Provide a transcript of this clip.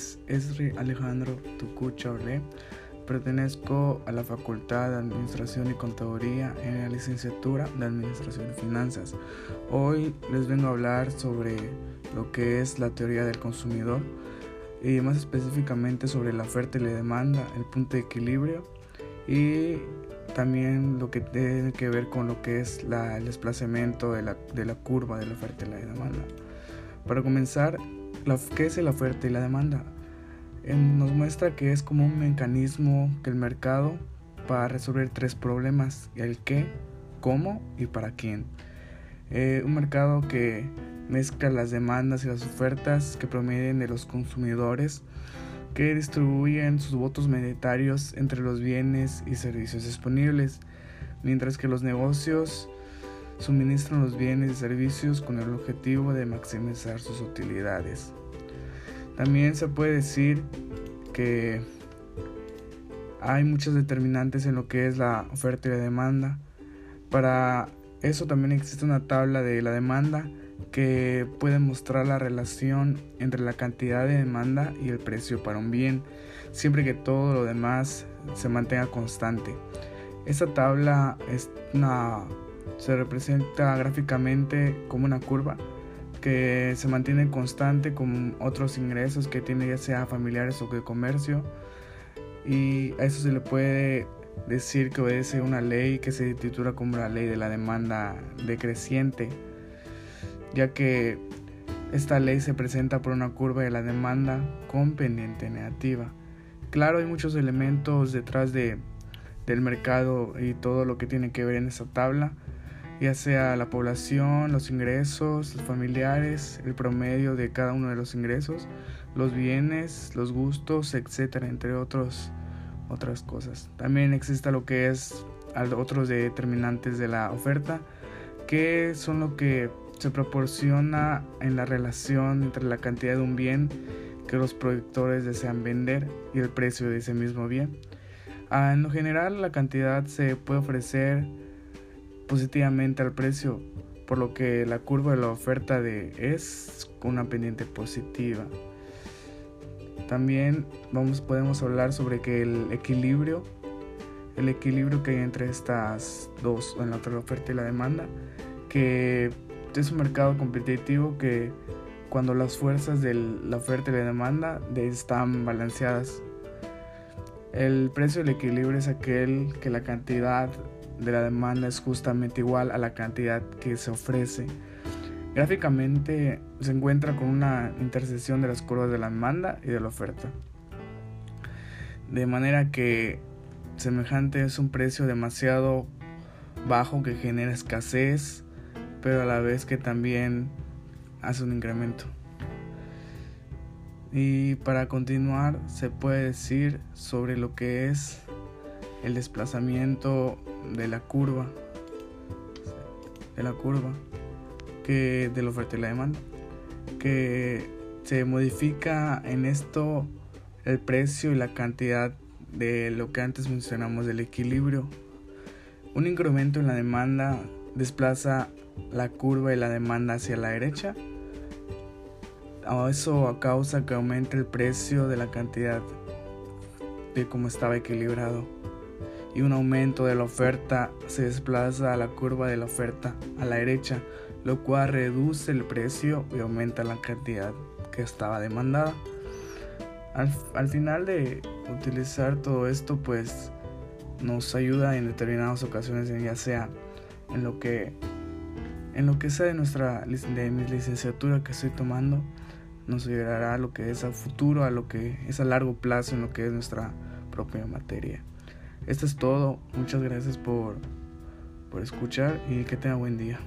es Esri Alejandro Tucucha Orle. Pertenezco a la Facultad de Administración y Contaduría en la licenciatura de Administración y Finanzas. Hoy les vengo a hablar sobre lo que es la teoría del consumidor y más específicamente sobre la oferta y la demanda, el punto de equilibrio y también lo que tiene que ver con lo que es el desplazamiento de la, de la curva de la oferta y la demanda. Para comenzar, ¿qué es la oferta y la demanda? nos muestra que es como un mecanismo que el mercado para resolver tres problemas, el qué, cómo y para quién. Eh, un mercado que mezcla las demandas y las ofertas que provienen de los consumidores que distribuyen sus votos monetarios entre los bienes y servicios disponibles, mientras que los negocios suministran los bienes y servicios con el objetivo de maximizar sus utilidades. También se puede decir que hay muchos determinantes en lo que es la oferta y la demanda. Para eso también existe una tabla de la demanda que puede mostrar la relación entre la cantidad de demanda y el precio para un bien, siempre que todo lo demás se mantenga constante. Esta tabla es una se representa gráficamente como una curva que se mantiene constante con otros ingresos que tiene ya sea familiares o de comercio. Y a eso se le puede decir que obedece una ley que se titula como la ley de la demanda decreciente ya que esta ley se presenta por una curva de la demanda con pendiente negativa. Claro hay muchos elementos detrás de, del mercado y todo lo que tiene que ver en esa tabla ya sea la población, los ingresos, los familiares, el promedio de cada uno de los ingresos, los bienes, los gustos, etcétera, entre otros otras cosas. También existe lo que es otros determinantes de la oferta, que son lo que se proporciona en la relación entre la cantidad de un bien que los productores desean vender y el precio de ese mismo bien. Ah, en lo general, la cantidad se puede ofrecer positivamente al precio, por lo que la curva de la oferta de es una pendiente positiva. También vamos, podemos hablar sobre que el equilibrio, el equilibrio que hay entre estas dos, en la oferta y la demanda, que es un mercado competitivo que cuando las fuerzas de la oferta y la demanda están balanceadas. El precio del equilibrio es aquel que la cantidad de la demanda es justamente igual a la cantidad que se ofrece. Gráficamente se encuentra con una intersección de las curvas de la demanda y de la oferta. De manera que semejante es un precio demasiado bajo que genera escasez, pero a la vez que también hace un incremento. Y para continuar se puede decir sobre lo que es el desplazamiento de la curva de la curva que de la oferta y la demanda que se modifica en esto el precio y la cantidad de lo que antes mencionamos del equilibrio. Un incremento en la demanda desplaza la curva y la demanda hacia la derecha. Eso causa que aumente el precio de la cantidad de cómo estaba equilibrado y un aumento de la oferta se desplaza a la curva de la oferta a la derecha, lo cual reduce el precio y aumenta la cantidad que estaba demandada. Al, final de utilizar todo esto, pues nos ayuda en determinadas ocasiones, ya sea en lo que en lo que sea de nuestra de mi licenciatura que estoy tomando, nos ayudará a lo que es a futuro, a lo que es a largo plazo en lo que es nuestra propia materia. Esto es todo. Muchas gracias por, por escuchar y que tenga buen día.